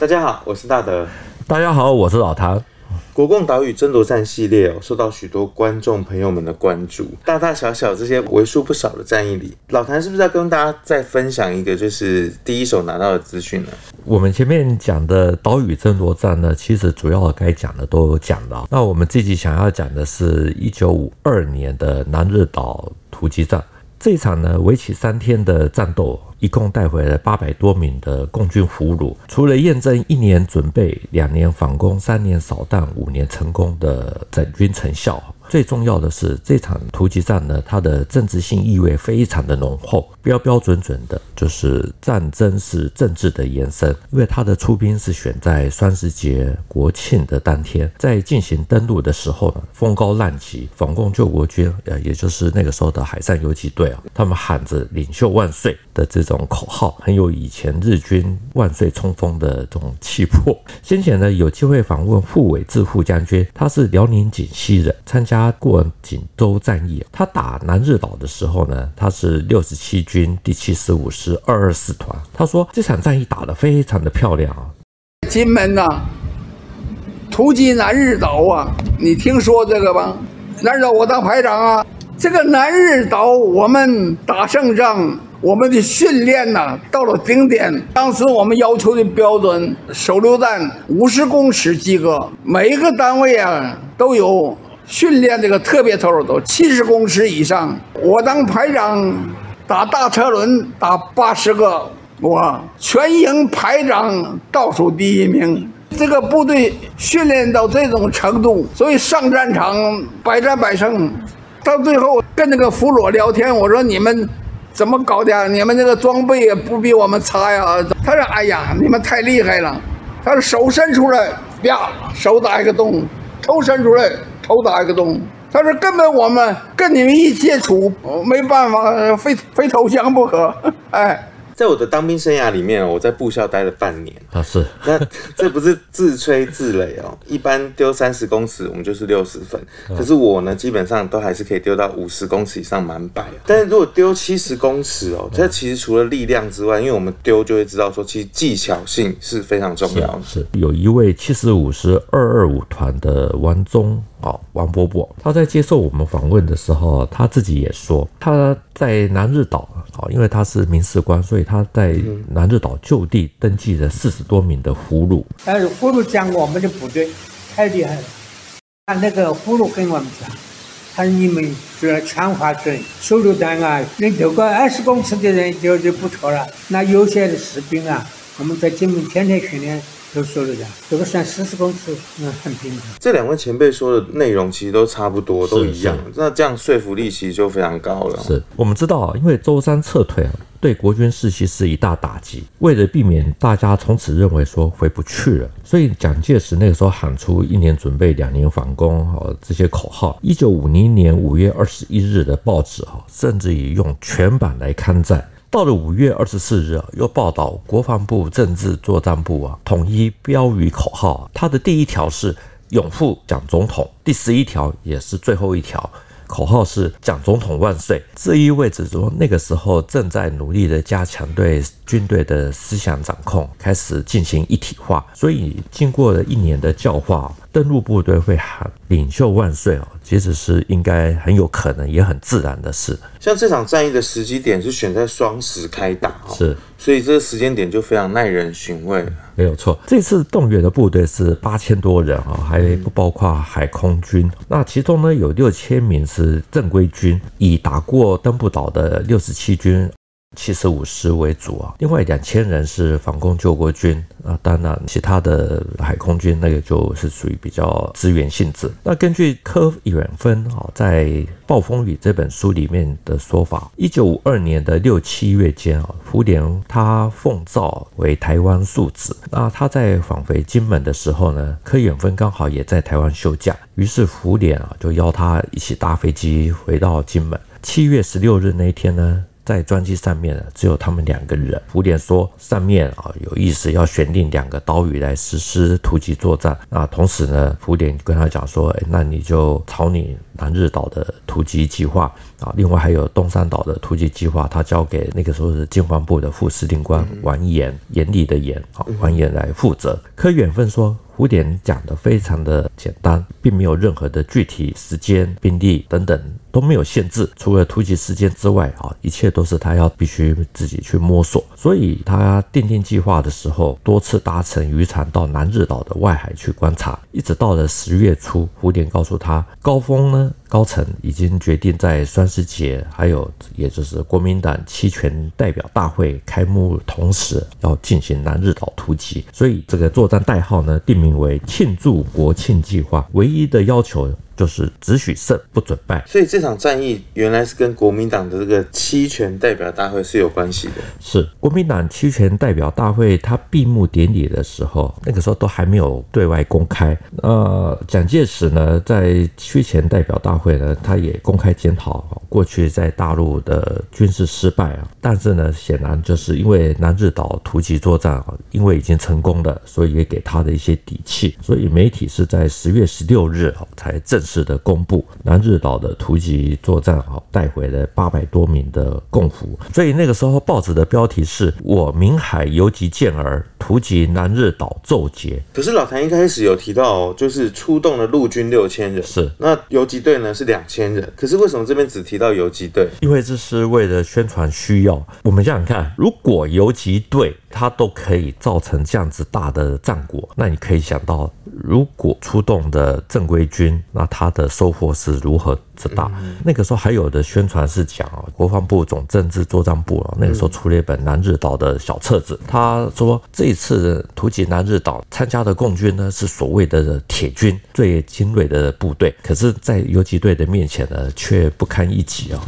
大家好，我是大德。大家好，我是老谭。国共岛屿争夺战系列哦，受到许多观众朋友们的关注。大大小小这些为数不少的战役里，老谭是不是要跟大家再分享一个，就是第一手拿到的资讯呢？我们前面讲的岛屿争夺战呢，其实主要该讲的都有讲到。那我们这集想要讲的是一九五二年的南日岛突击战。这一场呢，为期三天的战斗。一共带回了八百多名的共军俘虏，除了验证一年准备、两年反攻、三年扫荡、五年成功的整军成效。最重要的是，这场突击战呢，它的政治性意味非常的浓厚，标标准准的，就是战争是政治的延伸。因为他的出兵是选在双十节国庆的当天，在进行登陆的时候呢，风高浪急，反共救国军，呃，也就是那个时候的海上游击队啊，他们喊着“领袖万岁”的这种口号，很有以前日军万岁冲锋的这种气魄。先前呢，有机会访问傅伟志副将军，他是辽宁锦西人，参加。过锦州战役，他打南日岛的时候呢，他是六十七军第七十五师二二四团。他说这场战役打得非常的漂亮啊！金门呐、突击南日岛啊，你听说这个吗？南日岛我当排长啊，这个南日岛我们打胜仗，我们的训练呐到了顶点。当时我们要求的标准，手榴弹五十公尺及格，每一个单位啊都有。训练这个特别投入都七十公尺以上，我当排长，打大车轮打八十个，我全营排长倒数第一名。这个部队训练到这种程度，所以上战场百战百胜。到最后跟那个俘虏聊天，我说你们怎么搞的？你们那个装备也不比我们差呀？他说：哎呀，你们太厉害了。他说手伸出来，啪，手打一个洞；头伸出来。头打一个洞，他说根本我们跟你们一接触，没办法，非非投降不可。哎，在我的当兵生涯里面，我在部校待了半年啊，是，那这不是自吹自擂哦。一般丢三十公尺，我们就是六十分，可是我呢，基本上都还是可以丢到五十公尺以上满百。但是如果丢七十公尺哦，这其实除了力量之外，因为我们丢就会知道说，其实技巧性是非常重要的。是，是有一位七十五师二二五团的王忠。哦，王伯伯，他在接受我们访问的时候，他自己也说，他在南日岛哦，因为他是民事官，所以他在南日岛就地登记了四十多名的俘虏。但是俘虏讲我们的部队太厉害了，他那个俘虏跟我们讲，他说你们主要枪法准，手榴弹啊，能丢个二十公尺的人就就不错了。那有些的士兵啊，我们在金门天天训练。都说了的，这个算四十公尺，嗯，很平常。这两位前辈说的内容其实都差不多，都一样。那这样说服力其实就非常高了。是我们知道啊，因为舟山撤退啊，对国军士气是一大打击。为了避免大家从此认为说回不去了，所以蒋介石那个时候喊出“一年准备，两年反攻”哦这些口号。一九五零年五月二十一日的报纸啊，甚至于用全版来刊载。到了五月二十四日啊，又报道国防部政治作战部啊，统一标语口号，它的第一条是拥护蒋总统，第十一条也是最后一条，口号是蒋总统万岁。这意味着说，那个时候正在努力的加强对军队的思想掌控，开始进行一体化。所以经过了一年的教化。登陆部队会喊“领袖万岁”哦，其实是应该很有可能也很自然的事。像这场战役的时机点是选在双十开打，是，所以这个时间点就非常耐人寻味。没有错，这次动员的部队是八千多人啊，还不包括海空军。那其中呢，有六千名是正规军，已打过登步岛的六十七军。七十五师为主啊，另外两千人是反共救国军啊，当然其他的海空军那个就是属于比较支援性质。那根据柯远芬啊在《暴风雨》这本书里面的说法，一九五二年的六七月间啊，胡琏他奉诏为台湾庶子。那他在返回金门的时候呢，柯远芬刚好也在台湾休假，于是胡琏啊就邀他一起搭飞机回到金门。七月十六日那一天呢。在专机上面呢，只有他们两个人。福田说上面啊有意思要选定两个岛屿来实施突击作战。那同时呢，福田跟他讲说，哎，那你就朝你南日岛的突击计划啊。另外还有东山岛的突击计划，他交给那个时候是经防部的副司令官完颜，严厉的严啊，完颜来负责。柯远芬说。福田讲的非常的简单，并没有任何的具体时间、兵力等等都没有限制，除了突击时间之外啊，一切都是他要必须自己去摸索。所以他订定计划的时候，多次搭乘渔船到南日岛的外海去观察，一直到了十月初，蝴蝶告诉他，高峰呢。高层已经决定在双十节，还有也就是国民党期权代表大会开幕同时，要进行南日岛突击，所以这个作战代号呢，定名为庆祝国庆计划。唯一的要求。就是只许胜不准败，所以这场战役原来是跟国民党的这个期权代表大会是有关系的。是国民党期权代表大会，他闭幕典礼的时候，那个时候都还没有对外公开。呃，蒋介石呢，在期权代表大会呢，他也公开检讨过去在大陆的军事失败啊。但是呢，显然就是因为南日岛突击作战啊，因为已经成功了，所以也给他的一些底气。所以媒体是在十月十六日才正式。式的公布，南日岛的突击作战，啊带回了八百多名的共俘，所以那个时候报纸的标题是我明海游击健儿突击南日岛奏捷。可是老谭一开始有提到，就是出动了陆军六千人，是那游击队呢是两千人，可是为什么这边只提到游击队？因为这是为了宣传需要。我们想想看，如果游击队它都可以造成这样子大的战果，那你可以想到，如果出动的正规军，那他。他的收获是如何之大？那个时候还有的宣传是讲啊，国防部总政治作战部啊，那个时候出了一本南日岛的小册子。他说这一次突击南日岛参加的共军呢，是所谓的铁军，最精锐的部队。可是，在游击队的面前呢，却不堪一击啊。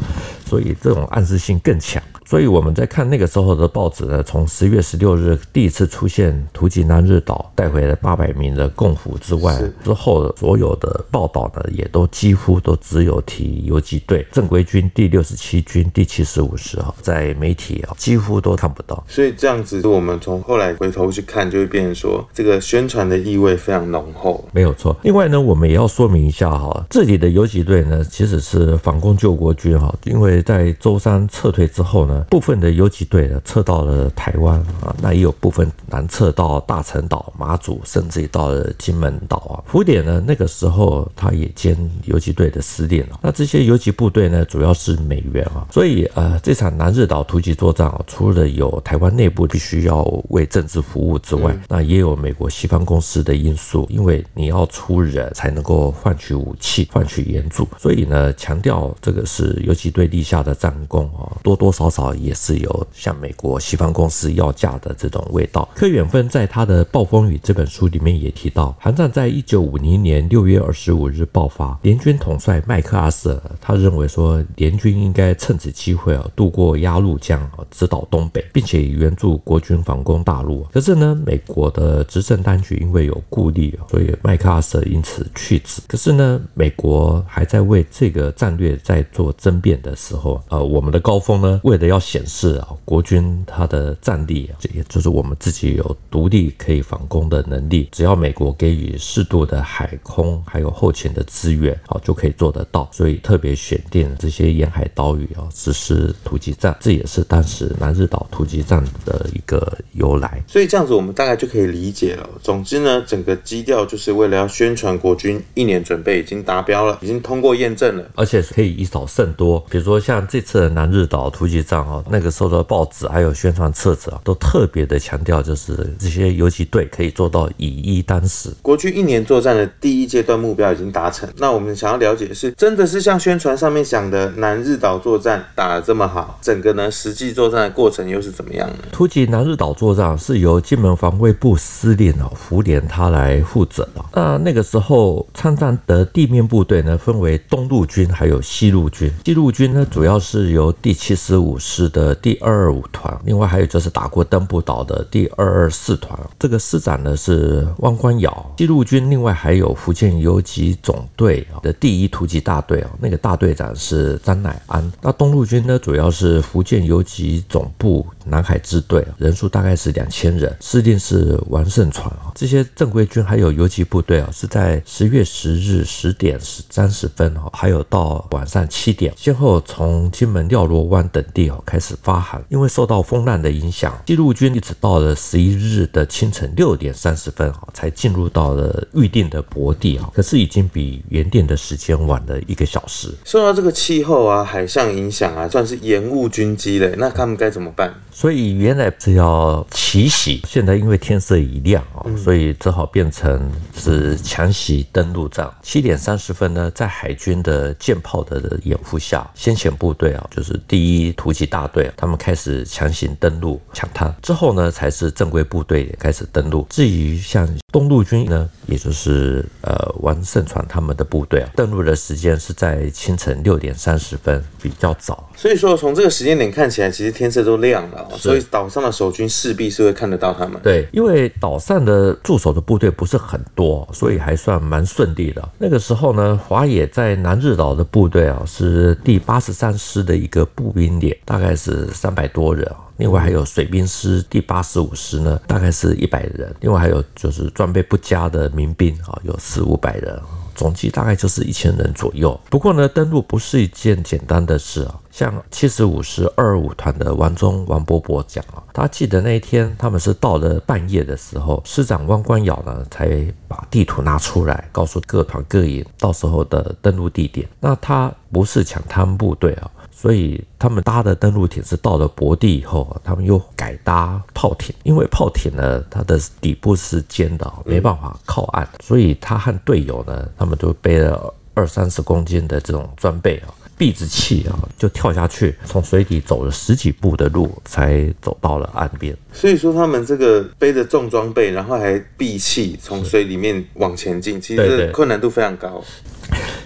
所以这种暗示性更强。所以我们在看那个时候的报纸呢，从十月十六日第一次出现图吉南日岛带回了八百名的共俘之外，之后所有的报道呢，也都几乎都只有提游击队、正规军第六十七军第七十五师啊，在媒体啊几乎都看不到。所以这样子，我们从后来回头去看，就会变成说这个宣传的意味非常浓厚。没有错。另外呢，我们也要说明一下哈，这里的游击队呢，其实是反共救国军哈，因为在舟山撤退之后呢。部分的游击队呢撤到了台湾啊，那也有部分南撤到大陈岛、马祖，甚至于到了金门岛啊。福田呢那个时候他也兼游击队的司令啊。那这些游击部队呢主要是美元啊，所以呃这场南日岛突击作战啊，除了有台湾内部必须要为政治服务之外，那也有美国西方公司的因素，因为你要出人才能够换取武器、换取援助，所以呢强调这个是游击队立下的战功啊，多多少少。也是有向美国西方公司要价的这种味道。柯远芬在他的《暴风雨》这本书里面也提到，韩战在一九五零年六月二十五日爆发，联军统帅麦克阿瑟他认为说，联军应该趁此机会啊渡过鸭绿江啊，直捣东北，并且援助国军反攻大陆。可是呢，美国的执政当局因为有顾虑，所以麦克阿瑟因此去职。可是呢，美国还在为这个战略在做争辩的时候，呃，我们的高峰呢，为了要显示啊，国军他的战力啊，这也就是我们自己有独立可以反攻的能力，只要美国给予适度的海空还有后勤的资源，啊，就可以做得到。所以特别选定这些沿海岛屿啊，实施突击战，这也是当时南日岛突击战的一个由来。所以这样子，我们大概就可以理解了。总之呢，整个基调就是为了要宣传国军一年准备已经达标了，已经通过验证了，而且可以以少胜多。比如说像这次的南日岛突击战哦。那个时候的报纸还有宣传册子啊，都特别的强调，就是这些游击队可以做到以一当十。国军一年作战的第一阶段目标已经达成，那我们想要了解的是，真的是像宣传上面想的南日岛作战打得这么好？整个呢实际作战的过程又是怎么样呢？突击南日岛作战是由金门防卫部司令哦福田他来负责的。那那个时候参战的地面部队呢，分为东路军还有西路军。西路军呢主要是由第七十五师的第二二五团，另外还有就是打过登步岛的第二二四团。这个师长呢是汪光尧。西路军另外还有福建游击总队的第一突击大队啊，那个大队长是张乃安。那东路军呢，主要是福建游击总部南海支队，人数大概是两千人，司令是王胜传啊。这些正规军还有游击部队啊，是在十月十日十点三十分哈，还有到晚上七点，先后从从金门廖罗湾等地哦开始发函。因为受到风浪的影响，西路军一直到了十一日的清晨六点三十分哦，才进入到了预定的泊地啊。可是已经比原定的时间晚了一个小时。受到这个气候啊、海上影响啊，算是延误军机嘞。那他们该怎么办？所以原来是要奇袭，现在因为天色已亮啊，所以只好变成是强袭登陆战。七点三十分呢，在海军的舰炮的掩护下，先遣部队啊，就是第一突击大队，他们开始强行登陆抢滩。之后呢，才是正规部队开始登陆。至于像东路军呢，也就是呃王胜传他们的部队啊，登陆的时间是在清晨六点三十分，比较早。所以说，从这个时间点看起来，其实天色都亮了。所以岛上的守军势必是会看得到他们。对，因为岛上的驻守的部队不是很多，所以还算蛮顺利的。那个时候呢，华野在南日岛的部队啊，是第八十三师的一个步兵连，大概是三百多人。另外还有水兵师第八十五师呢，大概是一百人。另外还有就是装备不佳的民兵啊，有四五百人。总计大概就是一千人左右。不过呢，登陆不是一件简单的事啊。像七十五师二二五团的王忠王伯伯讲啊，他记得那一天他们是到了半夜的时候，师长汪光尧呢才把地图拿出来，告诉各团各营到时候的登陆地点。那他不是抢他们部队啊。所以他们搭的登陆艇是到了泊地以后，他们又改搭炮艇，因为炮艇呢，它的底部是尖的，没办法靠岸，所以他和队友呢，他们都背了二三十公斤的这种装备啊，闭着气啊，就跳下去，从水底走了十几步的路，才走到了岸边。所以说，他们这个背着重装备，然后还闭气从水里面往前进，其实困难度非常高。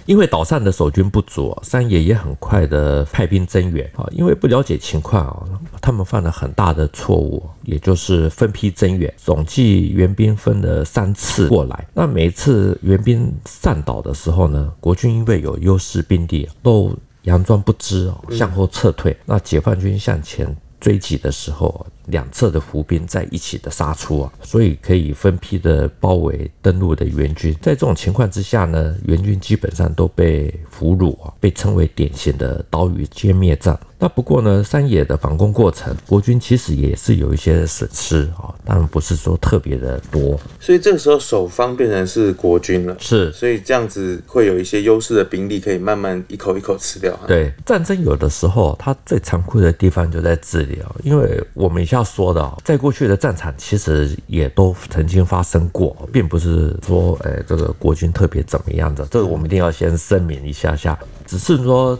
因为岛上的守军不足，三野也很快的派兵增援啊。因为不了解情况啊，他们犯了很大的错误，也就是分批增援。总计援兵分了三次过来，那每次援兵上岛的时候呢，国军因为有优势兵力，都佯装不知哦，向后撤退。那解放军向前追击的时候，两侧的湖兵在一起的杀出啊，所以可以分批的包围登陆的援军。在这种情况之下呢，援军基本上都被俘虏啊，被称为典型的岛屿歼灭战。那不过呢，山野的反攻过程，国军其实也是有一些损失啊，当然不是说特别的多。所以这个时候守方变成是国军了，是，所以这样子会有一些优势的兵力可以慢慢一口一口吃掉。对，战争有的时候它最残酷的地方就在这里啊，因为我们一下要说的，在过去的战场其实也都曾经发生过，并不是说哎这个国军特别怎么样的，这个我们一定要先声明一下下，只是说。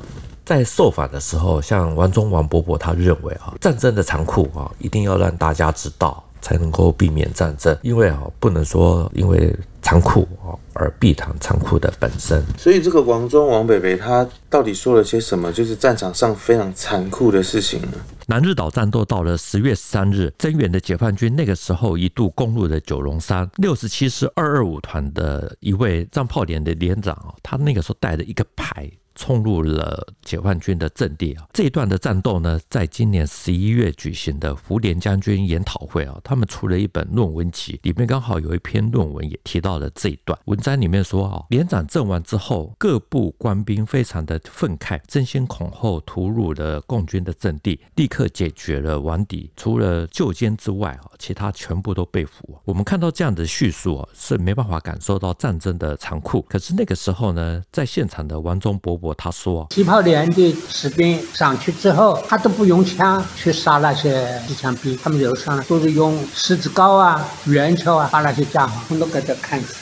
在受访的时候，像王中王伯伯他认为啊，战争的残酷啊，一定要让大家知道，才能够避免战争。因为啊，不能说因为残酷啊而避谈残酷的本身。所以这个王忠王北北他到底说了些什么？就是战场上非常残酷的事情呢？南日岛战斗到了十月十三日，增援的解放军那个时候一度攻入了九龙山。六十七师二二五团的一位战炮连的连长啊，他那个时候带着一个排。冲入了解放军的阵地啊！这一段的战斗呢，在今年十一月举行的福联将军研讨会啊，他们出了一本论文集，里面刚好有一篇论文也提到了这一段。文章里面说啊，连长阵亡之后，各部官兵非常的愤慨，争先恐后突入了共军的阵地，立刻解决了王敌，除了救监之外啊，其他全部都被俘。我们看到这样的叙述啊，是没办法感受到战争的残酷。可是那个时候呢，在现场的王忠伯伯。他说：“起炮连的士兵上去之后，他都不用枪去杀那些机枪兵，他们有上来都是用石子镐啊、圆球啊，把那些家伙都给他砍死，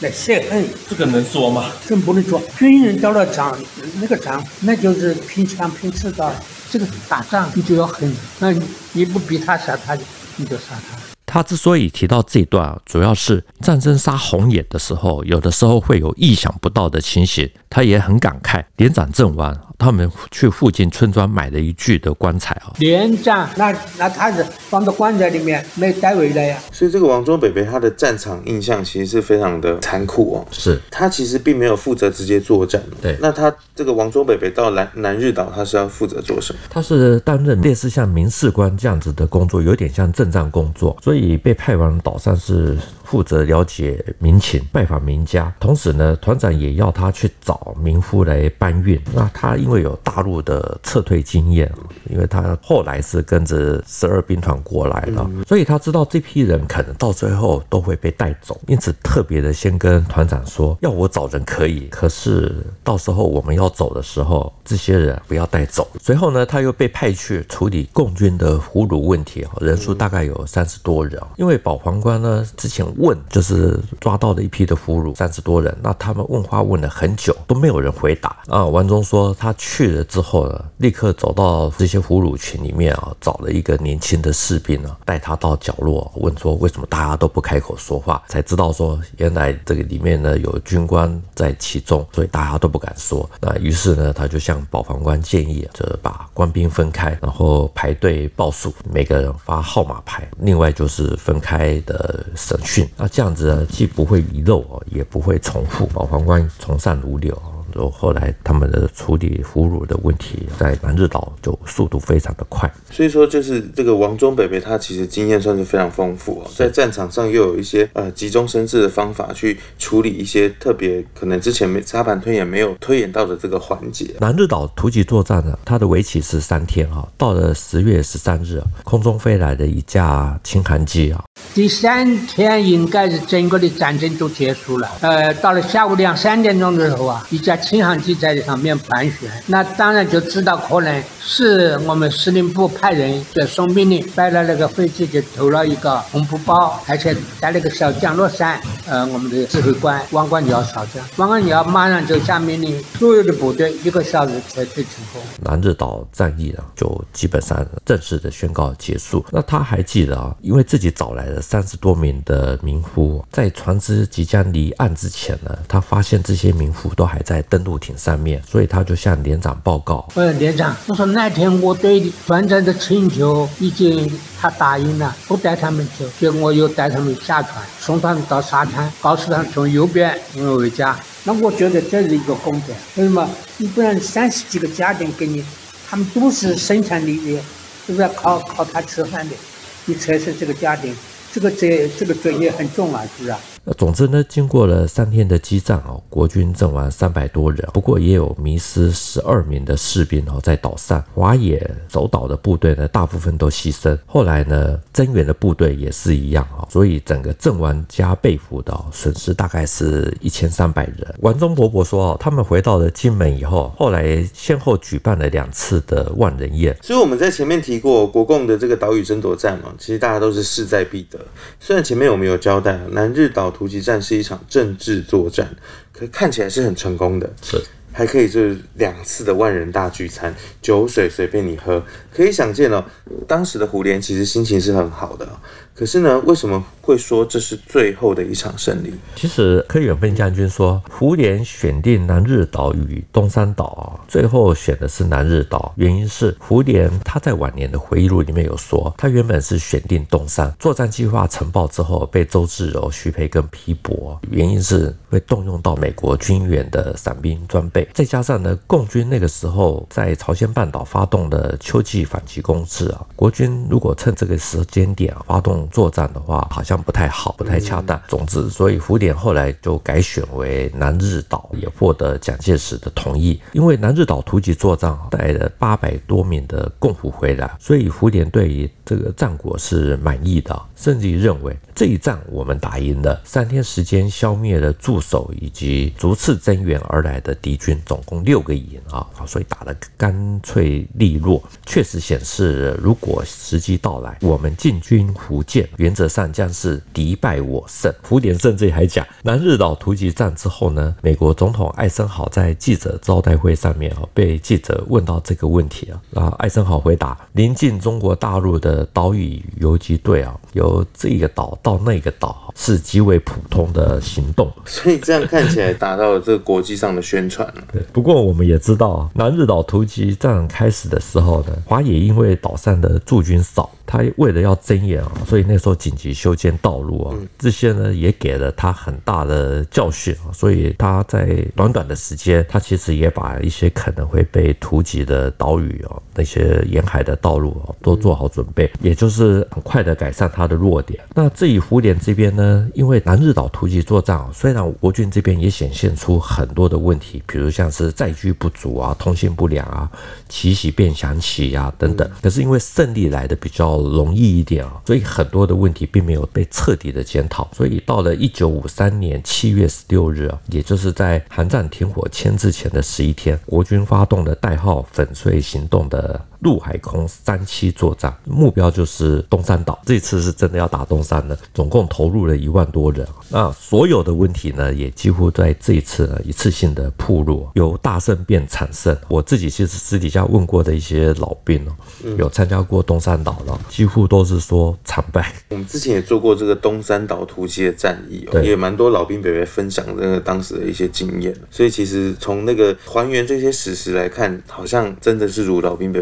来泄恨。这个能说吗？真不能说。军人到了场，那个场那就是拼枪拼刺刀，这个打仗你就要狠，那你不逼他杀他，你就杀他。”他之所以提到这一段，主要是战争杀红眼的时候，有的时候会有意想不到的情形。他也很感慨，连长阵亡，他们去附近村庄买了一具的棺材啊。连战，那那他是放到棺材里面没带回来呀。所以这个王忠北北他的战场印象其实是非常的残酷哦。是，他其实并没有负责直接作战。对，那他这个王忠北北到南南日岛，他是要负责做什么？他是担任类似像民事官这样子的工作，有点像政战工作，所以被派往岛上是。负责了解民情，拜访民家，同时呢，团长也要他去找民夫来搬运。那他因为有大陆的撤退经验，因为他后来是跟着十二兵团过来了，所以他知道这批人可能到最后都会被带走，因此特别的先跟团长说，要我找人可以，可是到时候我们要走的时候，这些人不要带走。随后呢，他又被派去处理共军的俘虏问题，人数大概有三十多人，因为保皇官呢之前。问就是抓到了一批的俘虏，三十多人。那他们问话问了很久，都没有人回答啊。王忠说他去了之后呢，立刻走到这些俘虏群里面啊，找了一个年轻的士兵啊，带他到角落问说为什么大家都不开口说话，才知道说原来这个里面呢有军官在其中，所以大家都不敢说。那于是呢，他就向保防官建议，就把官兵分开，然后排队报数，每个人发号码牌，另外就是分开的审讯。那这样子呢，既不会遗漏哦，也不会重复，保皇冠从善如流。就后来他们的处理俘虏的问题，在南日岛就速度非常的快。所以说，就是这个王忠北北他其实经验算是非常丰富哦，在战场上又有一些呃急中生智的方法去处理一些特别可能之前没沙盘推演没有推演到的这个环节。南日岛突击作战呢，它的为期是三天哈，到了十月十三日，空中飞来的一架轻航机啊。第三天应该是整个的战争就结束了。呃，到了下午两三点钟的时候啊，一架轻航机在上面盘旋，那当然就知道可能是我们司令部派人在送命令，摆了那个飞机就投了一个红布包，而且带了个小降落伞。呃，我们的指挥官王光耀少将，王光耀马上就下命令，所有的部队一个小时撤退成功。南日岛战役呢，就基本上正式的宣告结束。那他还记得啊，因为自己早来三十多名的民夫，在船只即将离岸之前呢，他发现这些民夫都还在登陆艇上面，所以他就向连长报告：“呃，连长，我说那天我对船长的请求已经他答应了，不带他们走，结果我又带他们下船，送他们到沙滩，告诉他们从右边回家。那我觉得这是一个功德，为什么？你不然三十几个家庭给你，他们都是生产力的，是不是要靠靠他吃饭的？你才是这个家庭。”这个责这个责任很重啊，是不是。总之呢，经过了三天的激战哦，国军阵亡三百多人，不过也有迷失十二名的士兵哦，在岛上。华野守岛的部队呢，大部分都牺牲。后来呢，增援的部队也是一样哦，所以整个阵亡加被俘的损失大概是一千三百人。王忠伯伯说哦，他们回到了金门以后，后来先后举办了两次的万人宴。所以我们在前面提过，国共的这个岛屿争夺战嘛，其实大家都是势在必得。虽然前面我们有交代，南日岛。突击战是一场政治作战，可看起来是很成功的，是还可以就是两次的万人大聚餐，酒水随便你喝，可以想见哦，当时的胡琏其实心情是很好的。可是呢，为什么会说这是最后的一场胜利？其实柯远芬将军说，胡琏选定南日岛与东山岛，最后选的是南日岛，原因是胡琏他在晚年的回忆录里面有说，他原本是选定东山，作战计划呈报之后被周至柔、徐培根批驳，原因是会动用到美国军援的伞兵装备，再加上呢，共军那个时候在朝鲜半岛发动的秋季反击攻势啊，国军如果趁这个时间点发动。作战的话好像不太好，不太恰当。总之，所以胡琏后来就改选为南日岛，也获得蒋介石的同意。因为南日岛突击作战带了八百多名的共俘回来，所以胡琏对于这个战果是满意的，甚至于认为这一仗我们打赢了。三天时间消灭了驻守以及逐次增援而来的敌军，总共六个营啊，所以打得干脆利落，确实显示如果时机到来，我们进军福建。原则上将是敌败我胜。胡琏甚至还讲，南日岛突击战之后呢，美国总统艾森豪在记者招待会上面啊，被记者问到这个问题啊，然后艾森豪回答：临近中国大陆的岛屿游击队啊，由这个岛到那个岛是极为普通的行动。所以这样看起来达到了这个国际上的宣传哦。对，不过我们也知道，南日岛突击战开始的时候呢，华野因为岛上的驻军少。他为了要增援啊，所以那时候紧急修建道路啊，这些呢也给了他很大的教训啊，所以他在短短的时间，他其实也把一些可能会被突击的岛屿啊，那些沿海的道路啊，都做好准备，也就是很快的改善他的弱点。那至于胡琏这边呢，因为南日岛突击作战啊，虽然国军这边也显现出很多的问题，比如像是载具不足啊、通信不良啊、奇袭变强期啊等等，可是因为胜利来的比较。容易一点啊，所以很多的问题并没有被彻底的检讨。所以到了一九五三年七月十六日啊，也就是在韩战停火签字前的十一天，国军发动了代号“粉碎行动”的。陆海空三栖作战，目标就是东山岛。这次是真的要打东山了，总共投入了一万多人。那所有的问题呢，也几乎在这一次呢一次性的铺路，由大胜变惨胜。我自己其实私底下问过的一些老兵哦，有参加过东山岛的，几乎都是说惨败。我们之前也做过这个东山岛突击的战役哦，也蛮多老兵北北分享这个当时的一些经验。所以其实从那个还原这些史实来看，好像真的是如老兵伯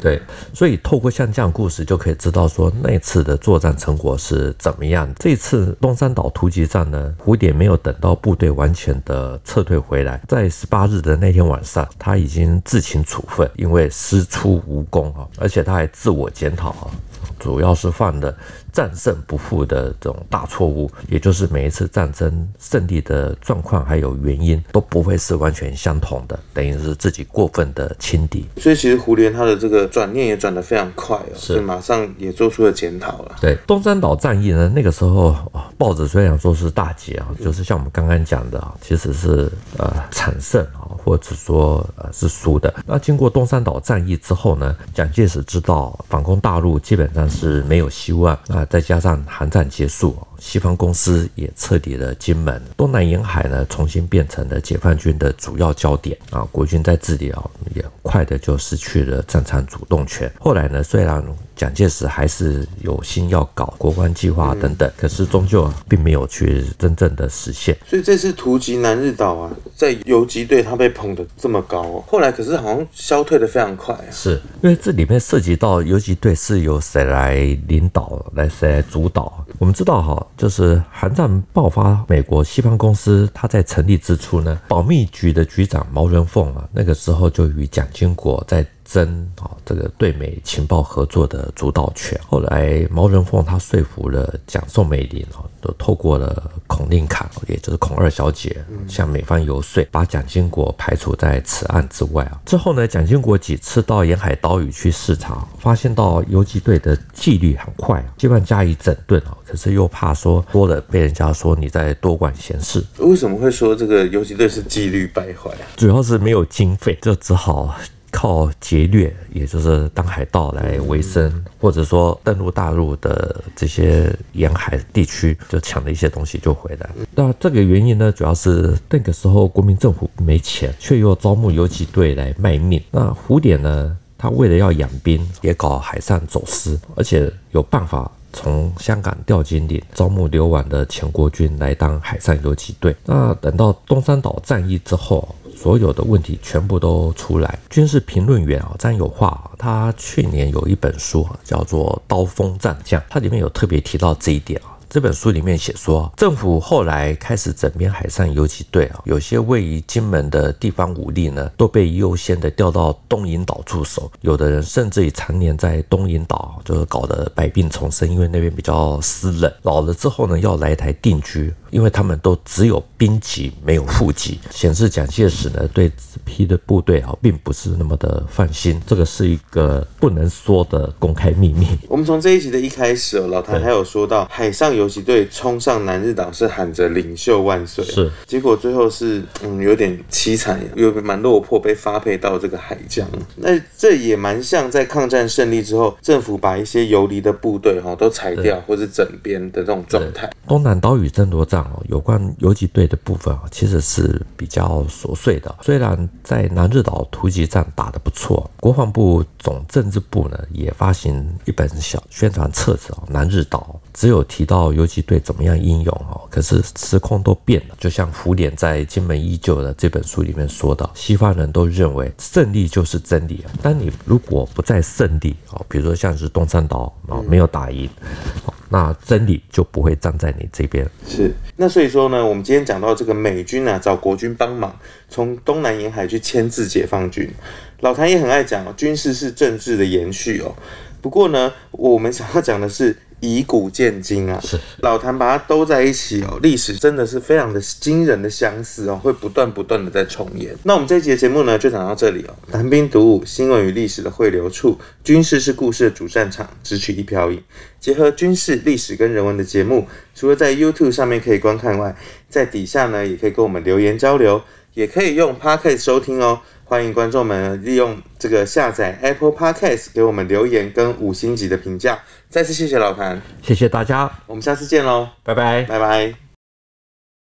对，所以透过像这样故事，就可以知道说那次的作战成果是怎么样。这次东山岛突击战呢，蝴蝶没有等到部队完全的撤退回来，在十八日的那天晚上，他已经自请处分，因为师出无功啊，而且他还自我检讨啊，主要是犯的。战胜不复的这种大错误，也就是每一次战争胜利的状况还有原因都不会是完全相同的，等于是自己过分的轻敌。所以其实胡琏他的这个转念也转得非常快哦，是马上也做出了检讨了。对，东山岛战役呢，那个时候报纸虽然说是大捷啊，就是像我们刚刚讲的啊，其实是呃惨胜啊，或者说呃是输的。那经过东山岛战役之后呢，蒋介石知道反攻大陆基本但是没有希望啊。再加上寒战结束，西方公司也彻底的金门，东南沿海呢重新变成了解放军的主要焦点啊，国军在这里啊也快的就失去了战场主动权。后来呢，虽然蒋介石还是有心要搞国关计划等等，可是终究并没有去真正的实现。所以这次突击南日岛啊，在游击队他被捧得这么高哦，后来可是好像消退的非常快啊。是因为这里面涉及到游击队是由谁来领导来谁来主导？我们知道哈，就是韩战爆发，美国西方公司它在成立之初呢，保密局的局长毛人凤啊，那个时候就与蒋经国在。争啊，这个对美情报合作的主导权。后来毛人凤他说服了蒋宋美龄啊，都透过了孔令侃，也就是孔二小姐，向美方游说，把蒋经国排除在此案之外啊。之后呢，蒋经国几次到沿海岛屿去视察，发现到游击队的纪律很坏，希望加以整顿啊，可是又怕说多了被人家说你在多管闲事。为什么会说这个游击队是纪律败坏啊？主要是没有经费，就只好。靠劫掠，也就是当海盗来维生，或者说登陆大陆的这些沿海地区，就抢了一些东西就回来。那这个原因呢，主要是那个时候国民政府没钱，却又招募游击队来卖命。那胡琏呢，他为了要养兵，也搞海上走私，而且有办法从香港调经理招募流亡的前国军来当海上游击队。那等到东山岛战役之后。所有的问题全部都出来。军事评论员啊，张有化，他去年有一本书叫做《刀锋战将》，它里面有特别提到这一点啊。这本书里面写说，政府后来开始整编海上游击队啊，有些位于金门的地方武力呢，都被优先的调到东引岛驻守，有的人甚至于常年在东引岛，就是搞得百病丛生，因为那边比较湿冷。老了之后呢，要来台定居。因为他们都只有兵籍没有户籍，显示蒋介石呢对这批的部队啊并不是那么的放心，这个是一个不能说的公开秘密。我们从这一集的一开始哦，老谭还有说到海上游击队冲上南日岛是喊着领袖万岁，是，结果最后是嗯有点凄惨，有蛮落魄，被发配到这个海疆。那这也蛮像在抗战胜利之后，政府把一些游离的部队哈都裁掉或者整编的这种状态。东南岛屿争夺战哦。有关游击队的部分啊，其实是比较琐碎的。虽然在南日岛突击战打得不错，国防部总政治部呢也发行一本小宣传册子哦，《南日岛只有提到游击队怎么样英勇哦，可是时空都变了。就像胡琏在《金门依旧》的这本书里面说到，西方人都认为胜利就是真理啊。当你如果不在胜利哦，比如说像是东山岛啊，没有打赢，那真理就不会站在你这边。是，那所以说呢，我们今天讲到这个美军啊，找国军帮忙，从东南沿海去牵制解放军。老谭也很爱讲哦，军事是政治的延续哦。不过呢，我们想要讲的是以古鉴今啊。是老谭把它兜在一起哦，历史真的是非常的惊人的相似哦，会不断不断的在重演。那我们这一集的节目呢，就讲到这里哦。谈兵读武，新闻与历史的汇流处，军事是故事的主战场，只取一瓢饮。结合军事、历史跟人文的节目，除了在 YouTube 上面可以观看外，在底下呢也可以跟我们留言交流，也可以用 Podcast 收听哦。欢迎观众们利用这个下载 Apple Podcast 给我们留言跟五星级的评价。再次谢谢老谭，谢谢大家，我们下次见喽，拜拜，拜拜。